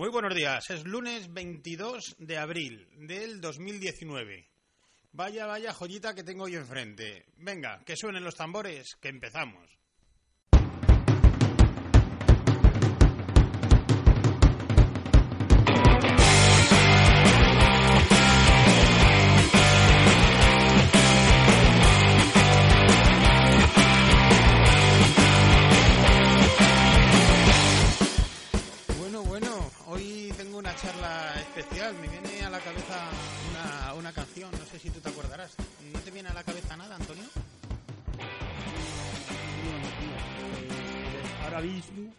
Muy buenos días, es lunes 22 de abril del 2019. Vaya, vaya joyita que tengo hoy enfrente. Venga, que suenen los tambores, que empezamos. Especial. Me viene a la cabeza una, una canción, no sé si tú te acordarás. ¿No te viene a la cabeza nada, Antonio? Eh, ahora mismo,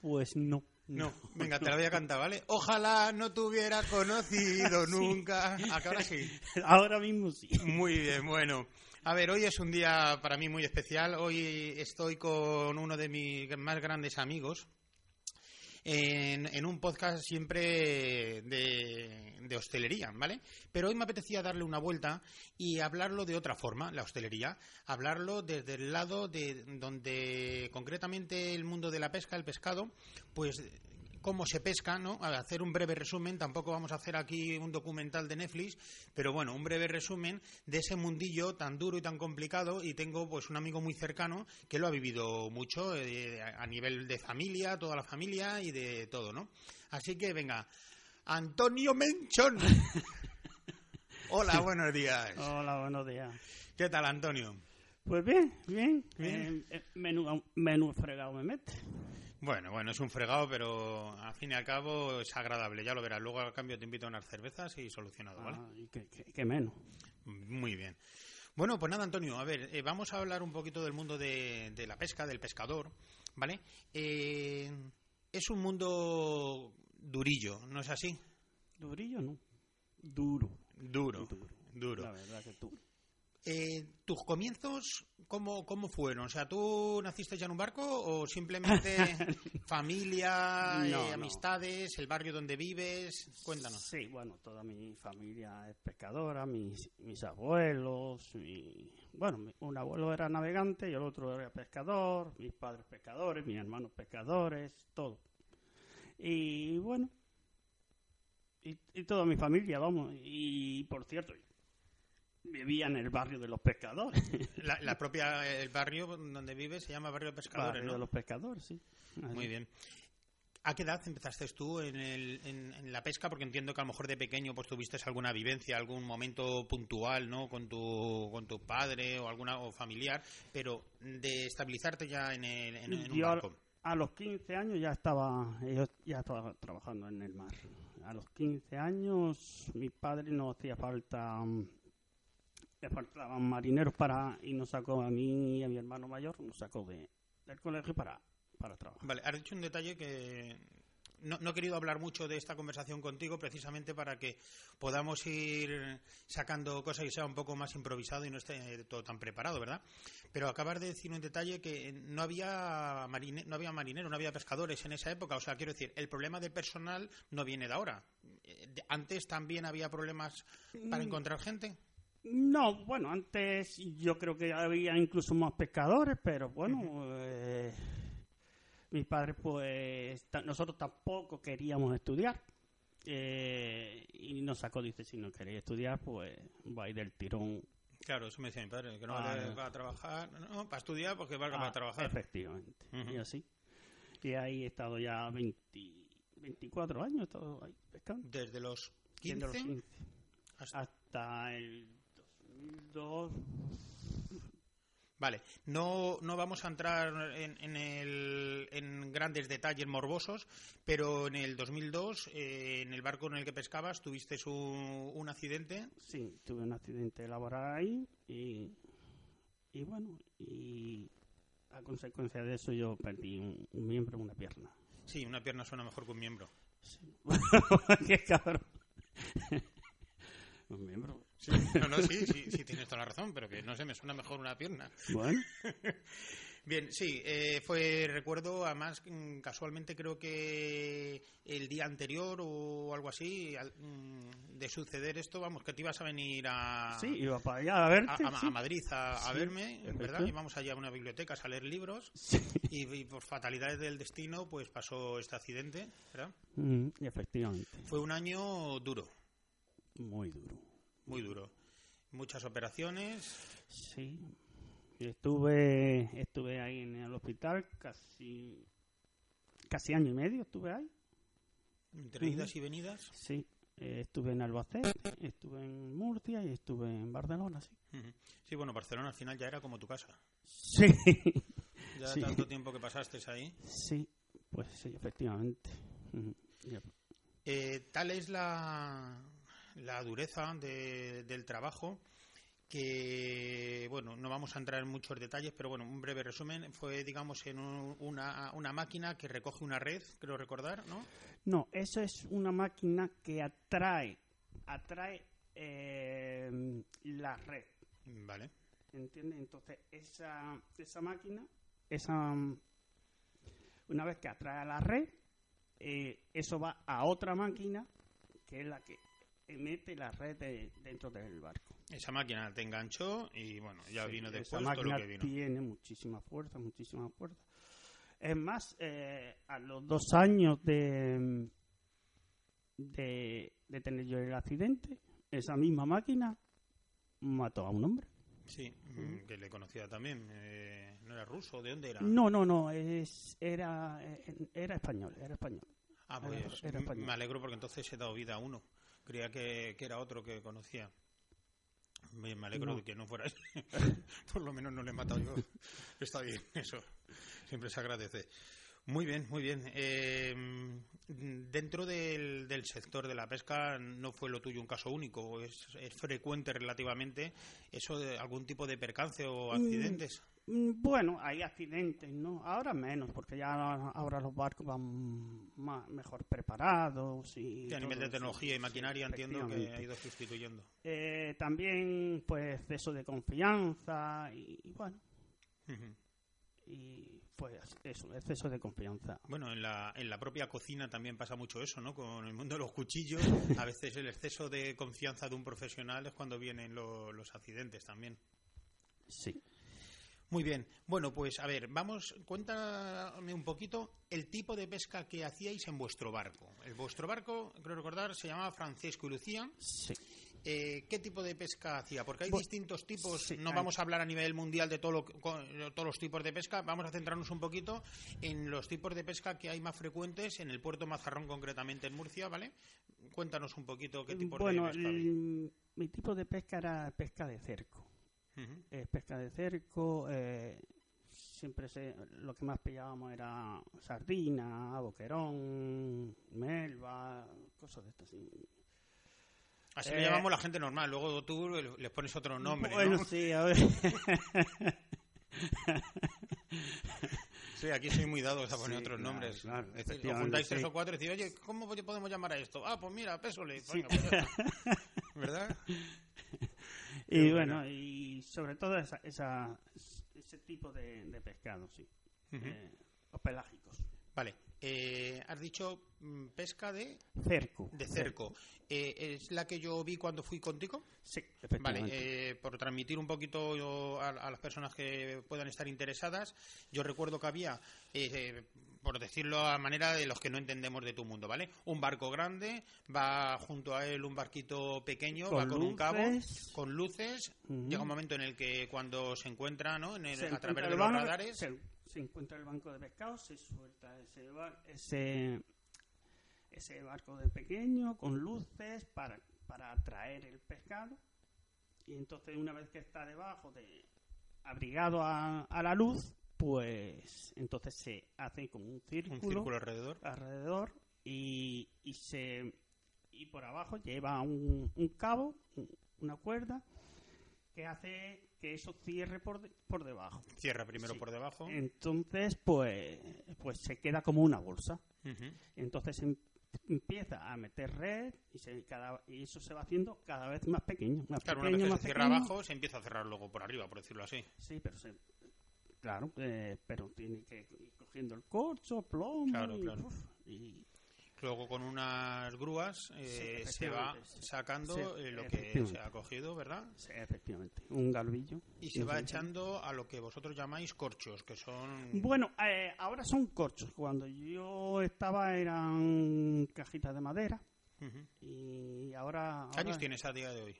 pues no. No, venga, te la voy a cantar, ¿vale? Ojalá no te hubiera conocido nunca. ¿A que ahora sí? Ahora mismo sí. Muy bien, bueno. A ver, hoy es un día para mí muy especial. Hoy estoy con uno de mis más grandes amigos en, en un podcast siempre de, de hostelería, ¿vale? Pero hoy me apetecía darle una vuelta y hablarlo de otra forma, la hostelería. Hablarlo desde el lado de donde concretamente el mundo de la pesca, el pescado, pues cómo se pesca, ¿no? A hacer un breve resumen, tampoco vamos a hacer aquí un documental de Netflix, pero bueno, un breve resumen de ese mundillo tan duro y tan complicado y tengo pues un amigo muy cercano que lo ha vivido mucho eh, a nivel de familia, toda la familia y de todo, ¿no? Así que venga, Antonio Menchón. Hola, buenos días. Hola, buenos días. ¿Qué tal, Antonio? Pues bien, bien. Bien. Eh, eh, menú, menú fregado me mete. Bueno, bueno, es un fregado, pero al fin y al cabo es agradable, ya lo verás. Luego al cambio te invito a unas cervezas y solucionado, ¿vale? Ah, y que, que- que menos. Muy bien. Bueno, pues nada, Antonio, a ver, eh, vamos a hablar un poquito del mundo de, de la pesca, del pescador, ¿vale? Eh, es un mundo durillo, ¿no es así? Durillo no. Duro. Duro, Duro. duro. La verdad que duro. Eh, ¿Tus comienzos cómo, cómo fueron? O sea, ¿tú naciste ya en un barco o simplemente familia, No, eh, no. amistades, el barrio donde vives? Cuéntanos. Sí, bueno, toda mi familia es pescadora, mis, mis abuelos, mi- bueno, un abuelo era navegante y el otro era pescador, mis padres pescadores, mis hermanos pescadores, todo. Y bueno, y, y toda mi familia, vamos, y por cierto, vivía en el barrio de los pescadores. La, la propia, el barrio donde vives se llama Barrio Pescadores, barrio ¿no? de los pescadores, sí. Así. Muy bien. ¿A qué edad empezaste tú en, el- en- en la pesca? Porque entiendo que a lo mejor de pequeño pues tuviste alguna vivencia, algún momento puntual, ¿no? Con tu, con tu padre o alguna o familiar, pero de estabilizarte ya en, el, en, en un barco. A los 15 años ya estaba, yo ya estaba trabajando en el mar. A los 15 años mi padre no hacía falta, mm, le faltaban marineros para y nos sacó a mí y a mi hermano mayor, nos sacó de, del colegio para, para trabajar. Vale, has dicho un detalle que no, no he querido hablar mucho de esta conversación contigo precisamente para que podamos ir sacando cosas y sea un poco más improvisado y no esté todo tan preparado, ¿verdad? Pero acabas de decir un detalle que no había marine, no había marineros, no había pescadores en esa época. O sea, quiero decir, el problema de personal no viene de ahora. Eh, Antes también había problemas para Mm. encontrar gente. No, bueno, antes yo creo que había incluso más pescadores, pero bueno, eh, mis padres pues, nosotros tampoco queríamos estudiar. eh, y nos sacó, dice, si no queréis estudiar, pues vais del tirón Claro, eso me decía mi padre, que no Ah, va, no. a trabajar, no, para estudiar porque valga a- para trabajar. Efectivamente, y así. Y ahí he estado ya 20 24 años, he estado ahí pescando. Desde los desde los 15 15 hasta hasta el 2002. Vale, no, no vamos a entrar en, en, el- en grandes detalles morbosos, pero en el 2002, eh, en el barco en el que pescabas, tuviste un, un accidente. Sí, tuve un accidente laboral ahí y, y bueno, y a consecuencia de eso yo perdí un, un miembro, una pierna. Sí, una pierna suena mejor que un miembro. Sí. ¡Qué cabrón! Miembro. No, no, sí, sí, sí, tienes toda la razón, pero que no sé, me suena mejor una pierna. Bueno, Bien, sí, eh, fue, recuerdo, además, mm, casualmente creo que el día anterior o algo así, al- mm, de suceder esto, vamos, que te ibas a venir a, Sí, iba para allá a verte. a, a- sí. a Madrid a, a Sí, verme, ¿verdad? Íbamos allá a una biblioteca a leer libros Sí. y, y por fatalidades del destino, pues pasó este accidente, ¿verdad? Mm, efectivamente. Fue un año duro, Muy duro. Muy duro. Muchas operaciones, Sí. Estuve, estuve ahí en el hospital casi, casi año y medio estuve ahí. entre idas y venidas. Sí. Eh, estuve en Albacete, estuve en Murcia y estuve en Barcelona, sí. Bueno, Barcelona al final ya era como tu casa. Sí. Ya Sí. tanto tiempo que pasaste ahí. Sí, pues sí, efectivamente. Eh, tal es la, la dureza de- del trabajo que, bueno, no vamos a entrar en muchos detalles, pero bueno, un breve resumen. Fue, digamos, en un- una, una máquina que recoge una red, creo recordar, ¿no? No, eso es una máquina que atrae, atrae eh, la red. Vale. ¿Entiendes? Entonces, esa, esa máquina, esa, una vez que atrae a la red, eh, eso va a otra máquina que es la que mete la red de- dentro del barco. Esa máquina te enganchó y, bueno, ya Sí, vino esa después todo lo que vino. tiene muchísima fuerza, muchísima fuerza. Es más, eh, a los dos años de, de, de tener yo el accidente, esa misma máquina mató a un hombre. Sí, mm, que le conocía también. Eh, ¿No era ruso? ¿De dónde era? No, no, no, es, era, eh, era español, era español. Ah, pues era m- español. me alegro porque entonces he dado vida a uno. Creía que, que era otro que conocía. Me, alegro No. de que no fuera ese. Por lo menos no le he matado yo. Está bien, eso. Siempre se agradece. Muy bien, muy bien. Eh, dentro del, del sector de la pesca no fue lo tuyo un caso único. Es, es frecuente relativamente eso de algún tipo de percance o Mm, accidentes. Mm, Bueno, hay accidentes, ¿no? Ahora menos, porque ya ahora los barcos van más, mejor preparados y... A nivel de eso. tecnología y Sí, maquinaria entiendo que ha ido sustituyendo. Eh, también, pues, exceso de confianza y, y bueno, y pues eso, exceso de confianza. Bueno, en la, en la propia cocina también pasa mucho eso, ¿no? Con el mundo de los cuchillos, a veces el exceso de confianza de un profesional es cuando vienen lo- los accidentes también. Sí. Muy bien. Bueno, pues a ver, vamos, cuéntame un poquito el tipo de pesca que hacíais en vuestro barco. El vuestro barco, creo recordar, se llamaba Francisco y Lucía. Sí. Eh, ¿Qué tipo de pesca hacía? Porque hay Bu- distintos tipos. sí, no hay- vamos a hablar a nivel mundial de todo lo todos los tipos de pesca. Vamos a centrarnos un poquito en los tipos de pesca que hay más frecuentes en el puerto Mazarrón, concretamente en Murcia, ¿vale? Cuéntanos un poquito qué tipo bueno, de pesca el- mi tipo de pesca era pesca de cerco. Ujú. Es pesca de cerco, eh, siempre se, lo que más pillábamos era sardina, boquerón, melva, cosas de estas. sí. Así Eh, le llamamos la gente normal. Luego tú les pones otro nombre, bueno, ¿no? sí, a ver. Sí, aquí soy muy dado a poner Sí, otros claro, nombres. claro, Es decir, os juntáis tres sí. o cuatro y decís, oye, ¿cómo podemos llamar a esto? Ah, pues mira, pésole. Sí. Venga, pues ya está. ¿Verdad? Y bueno, y sobre todo esa, esa- ese tipo de, de pescado, sí. Eh, los pelágicos. Vale. Eh, has dicho mm, pesca de, Cerco. de cerco. Eh, ¿Es la que yo vi cuando fui contigo? Sí, Vale, efectivamente. eh, por transmitir un poquito yo a, a las personas que puedan estar interesadas, yo recuerdo que había, eh, por decirlo a manera de los que no entendemos de tu mundo, ¿vale? Un barco grande, va junto a él un barquito pequeño, va Con un cabo, con luces. Llega un momento en el que cuando se encuentra, ¿no? En el- Se a través de los radares. Se, se encuentra el banco de pescado, se suelta ese, ba- ese, ese barco de pequeño con luces para, para atraer el pescado. Y entonces, una vez que está debajo, de abrigado a, a la luz, pues entonces se hace como un círculo, Un círculo alrededor. alrededor y, y se y por abajo lleva un, un cabo, un- una cuerda que hace que eso cierre por, de- por debajo. Cierra primero Sí. por debajo. Entonces, pues, pues se queda como una bolsa. Entonces em- empieza a meter red y, se, cada, y eso se va haciendo cada vez más pequeño. Más Claro, una vez que más se cierra pequeño. abajo, se empieza a cerrar luego por arriba, por decirlo así. Sí, pero se, claro, eh, pero tiene que ir cogiendo el corcho, plomo Claro, y, claro. uf, y- Luego con unas grúas eh, Sí, se va sacando Sí, eh, lo que se ha cogido, ¿verdad? sí, efectivamente, un galvillo. Y se va echando a lo que vosotros llamáis corchos, que son... Bueno, eh, ahora son corchos. Cuando yo estaba eran cajitas de madera Ujú. y ahora... ¿Qué años ahora tienes a día de hoy?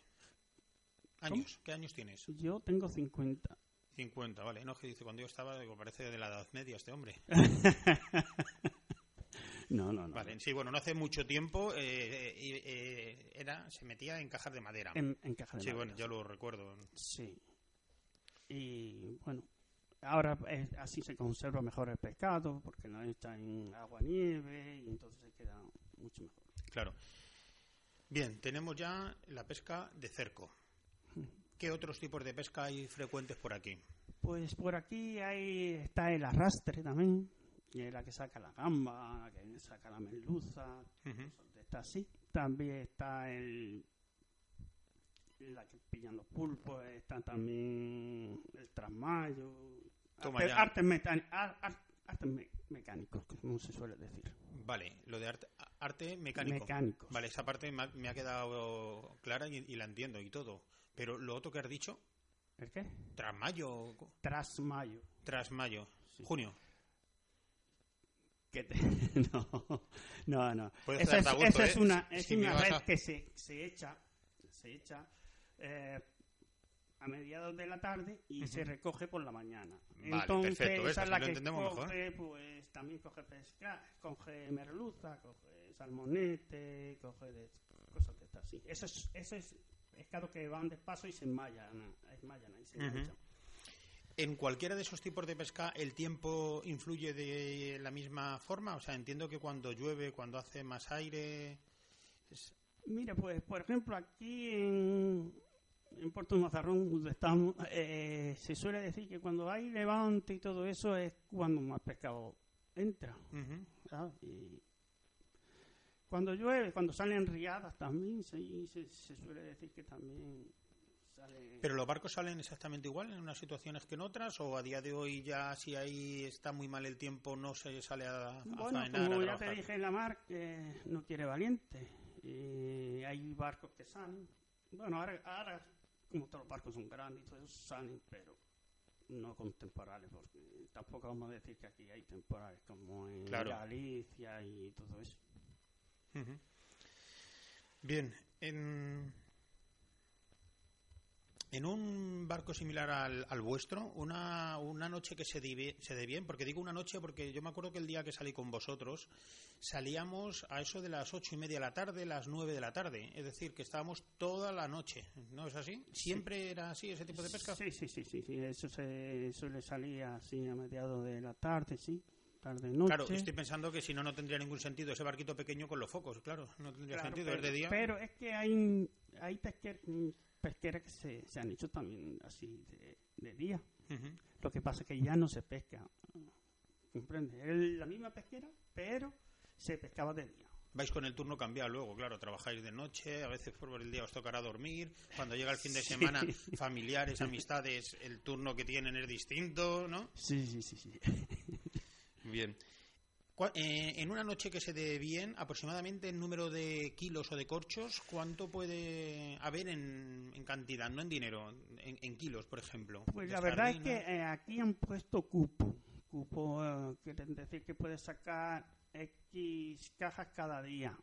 ¿Años? ¿Qué años tienes? Yo tengo 50. 50, vale. No, que dice, cuando yo estaba, digo, parece de la Edad Media este hombre. No, no, no. Vale, sí, bueno, no hace mucho tiempo eh, eh, eh, era, se metía en cajas de madera. En, en caja de Sí, madera. bueno, yo lo recuerdo. Sí. Y bueno, ahora es- así se conserva mejor el pescado porque no está en agua nieve y entonces se queda mucho mejor. Claro. Bien, tenemos ya la pesca de cerco. ¿Qué otros tipos de pesca hay frecuentes por aquí? Pues por aquí hay, está el arrastre también, la que saca la gamba, la que saca la merluza, de estas así. También está el la que pillan los pulpos, está también el trasmayo, arte- artes, mecáni- ar- ar- artes me- mecánicos, como se suele decir. Vale, lo de arte, arte mecánico. Mecánicos. Vale, esa parte me ha, me ha quedado clara y, y la entiendo y todo. Pero lo otro que has dicho, ¿El qué? tras mayo, Trasmayo. tras mayo, Sí. junio. Que te- no, no, no. Esa es, gusto, esa es ¿eh? una, es Si una red a- que se, se echa, se echa eh, a mediados de la tarde y se recoge por la mañana. Vale, Entonces, perfecto, esa es sí la que entendemos mejor. coge, pues también coge pesca, coge merluza, coge salmonete, coge de- cosas de estas así. Eso es, eso es pescado que van despacio y se enmayan, enmayan ahí, se Ujú. enganchan. ¿En cualquiera de esos tipos de pesca el tiempo influye de la misma forma? O sea, entiendo que cuando llueve, cuando hace más aire... es- Mira, pues, por ejemplo, aquí en, en Puerto Mazarrón, donde estamos, eh, se suele decir que cuando hay levante y todo eso es cuando más pescado entra. Y cuando llueve, cuando salen riadas también, se, se, se suele decir que también sale... ¿Pero los barcos salen exactamente igual en unas situaciones que en otras? ¿O a día de hoy ya si ahí está muy mal el tiempo no se sale a, a Bueno, faenar, a como ya te dije, la mar no quiere valiente. Y hay barcos que salen. Bueno, ahora, ahora como todos los barcos son grandes y todo eso, salen, pero no con temporales, porque tampoco vamos a decir que aquí hay temporales como en Claro. Galicia y todo eso. Bien, en, en un barco similar al, al vuestro, una, una noche que se, se dé bien, porque digo una noche porque yo me acuerdo que el día que salí con vosotros salíamos a eso de las ocho y media de la tarde, las nueve de la tarde, es decir, que estábamos toda la noche, ¿no es así? ¿Siempre era así ese tipo de pesca? Sí, sí, sí, sí, sí, eso se suele salir así a mediados de la tarde, sí, tarde-noche. Claro, estoy pensando que si no, no tendría ningún sentido ese barquito pequeño con los focos, claro, no tendría Claro, sentido, pero, es de día. pero es que hay, hay pesquer- pesqueras que se, se han hecho también así de, de día. Ujú. Lo que pasa es que ya no se pesca. ¿Comprende? Es la misma pesquera, pero se pescaba de día. Vais con el turno cambiado luego, claro, trabajáis de noche, a veces por el día os tocará dormir, cuando llega el fin de Sí. semana, familiares, amistades, el turno que tienen es distinto, ¿no? Sí, sí, sí, sí. Bien. Eh, en una noche que se dé bien, aproximadamente el número de kilos o de corchos, ¿cuánto puede haber en, en cantidad, no en dinero, en, en kilos, por ejemplo? Pues la verdad es que eh, aquí han puesto cupo. Cupo eh, quiere decir que puedes sacar X cajas cada día.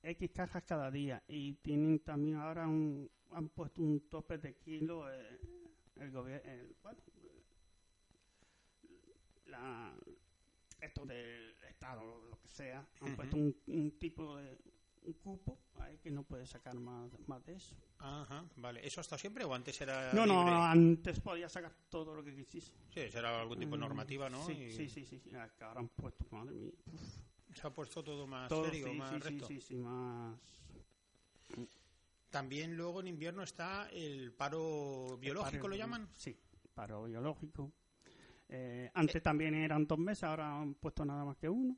X cajas cada día. Y tienen también ahora un, han puesto un tope de kilo eh, el gobierno. bueno, la, esto del Estado, lo que sea, han Ujú. puesto un, un tipo de un cupo ahí que no puedes sacar más, más de eso. Ajá, vale. ¿Eso hasta siempre o antes era No, no, libre? antes podías sacar todo lo que quisiese. Sí, será algún tipo de Mm, normativa, ¿no? Sí, Y sí, sí, sí, sí. Acá ahora han puesto, madre mía. uf, Se ha puesto todo más todo, serio, sí, más sí, recto. sí, sí, sí, más... También luego en invierno está el paro biológico, paro- ¿lo llaman? Sí, paro biológico. Eh, antes también eran dos meses, ahora han puesto nada más que uno.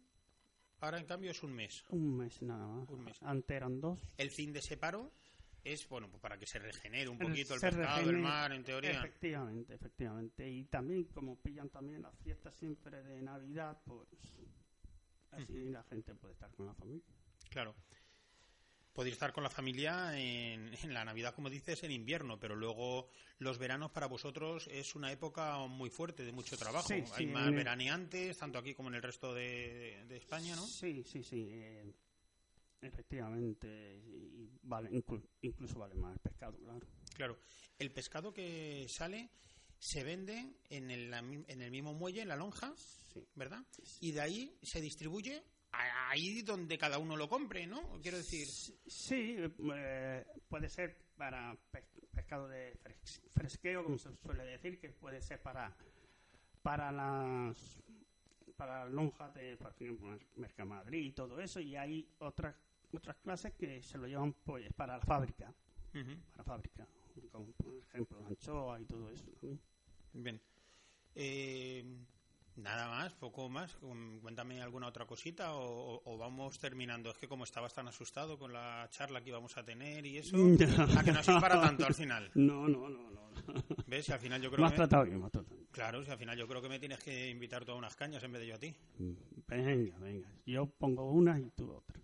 Ahora en cambio es un mes. Un mes nada más. Un mes. Antes eran dos. El fin de ese paro es bueno pues para que se regenere un poquito el pescado, el mar, en teoría. Efectivamente, efectivamente. Y también, como pillan también las fiestas siempre de Navidad, pues así la gente puede estar con la familia. Claro. Podéis estar con la familia en, la Navidad, como dices, en invierno, pero luego los veranos para vosotros es una época muy fuerte, de mucho trabajo. Hay más veraneantes, tanto aquí como en el resto de, España, ¿no? Sí, sí, sí. Eh, efectivamente. Y vale, incluso vale más el pescado, claro. Claro. El pescado que sale se vende en el, en el mismo muelle, en la lonja, ¿verdad? Y de ahí se distribuye ahí donde cada uno lo compre, ¿no? Quiero decir. Sí, eh, puede ser para pescado de fresqueo, como se suele decir, que puede ser para para las para lonjas de, por ejemplo, Mercamadrid y todo eso, y hay otras otras clases que se lo llevan pues para la fábrica, para la fábrica, como por ejemplo anchoa y todo eso. Bien. Eh, Nada más, poco más. Cuéntame alguna otra cosita o, vamos terminando. Es que como estabas tan asustado con la charla que íbamos a tener y eso, a que no se para tanto al final. No, no, no, no. ¿Ves? al final yo creo que... tratado bien, Claro, si al final yo creo que me tienes que invitar tú a unas cañas en vez de yo a ti. Venga, venga. Yo pongo una y tú otra.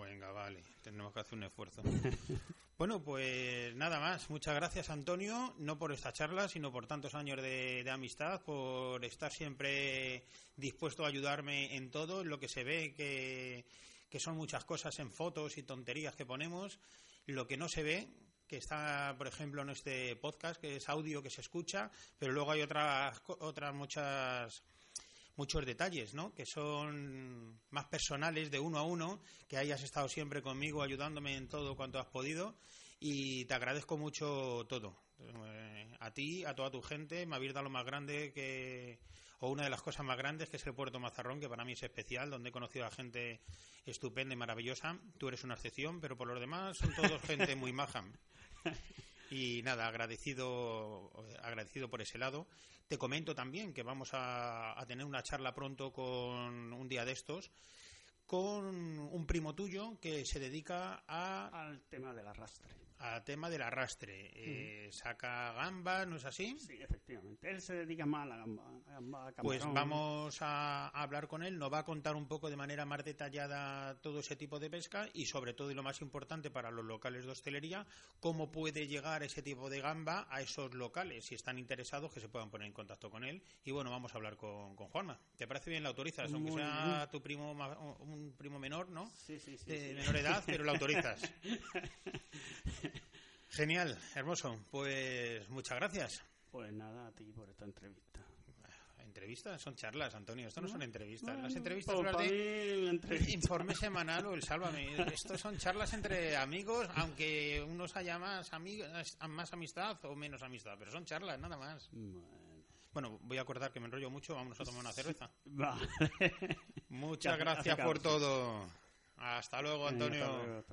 Venga, vale. Tenemos que hacer un esfuerzo. bueno, pues nada más. Muchas gracias, Antonio, no por esta charla, sino por tantos años de, amistad, por estar siempre dispuesto a ayudarme en todo, en lo que se ve que, que son muchas cosas en fotos y tonterías que ponemos. Lo que no se ve, que está, por ejemplo, en este podcast, que es audio que se escucha, pero luego hay otras, otras muchas muchos detalles, ¿no? Que son más personales, de uno a uno, que hayas estado siempre conmigo ayudándome en todo cuanto has podido y te agradezco mucho todo. Eh, a ti, a toda tu gente, me habéis dado lo más grande que o una de las cosas más grandes que es el puerto Mazarrón, que para mí es especial, donde he conocido a gente estupenda y maravillosa. Tú eres una excepción, pero por lo demás son todos gente muy maja. Y nada, agradecido, agradecido por ese lado. Te comento también que vamos a, tener una charla pronto con un día de estos con un primo tuyo que se dedica a... al tema del arrastre a tema del arrastre. Eh, saca gamba, ¿no es así? Sí, efectivamente. Él se dedica más a la gamba. pues vamos a, hablar con él, nos va a contar un poco de manera más detallada todo ese tipo de pesca y sobre todo y lo más importante para los locales de hostelería, cómo puede llegar ese tipo de gamba a esos locales. Si están interesados, que se puedan poner en contacto con él. Y bueno, vamos a hablar con, con Juanma. ¿Te parece bien la autorizas? Aunque sea tu primo, un primo menor, ¿no? Sí, sí, sí. De menor edad, pero la autorizas. Genial, hermoso. Pues muchas gracias. Pues nada, a ti por esta entrevista. Entrevistas son charlas, Antonio. Esto no, son entrevistas. Las entrevistas son de informe semanal o el sálvame. Esto son charlas entre amigos, aunque unos haya más, amigos, más amistad o menos amistad, pero son charlas, nada más. Bueno. voy a acordar que me enrollo mucho. Vamos a tomar una cerveza. Muchas gracias por todo. Hasta luego, Antonio.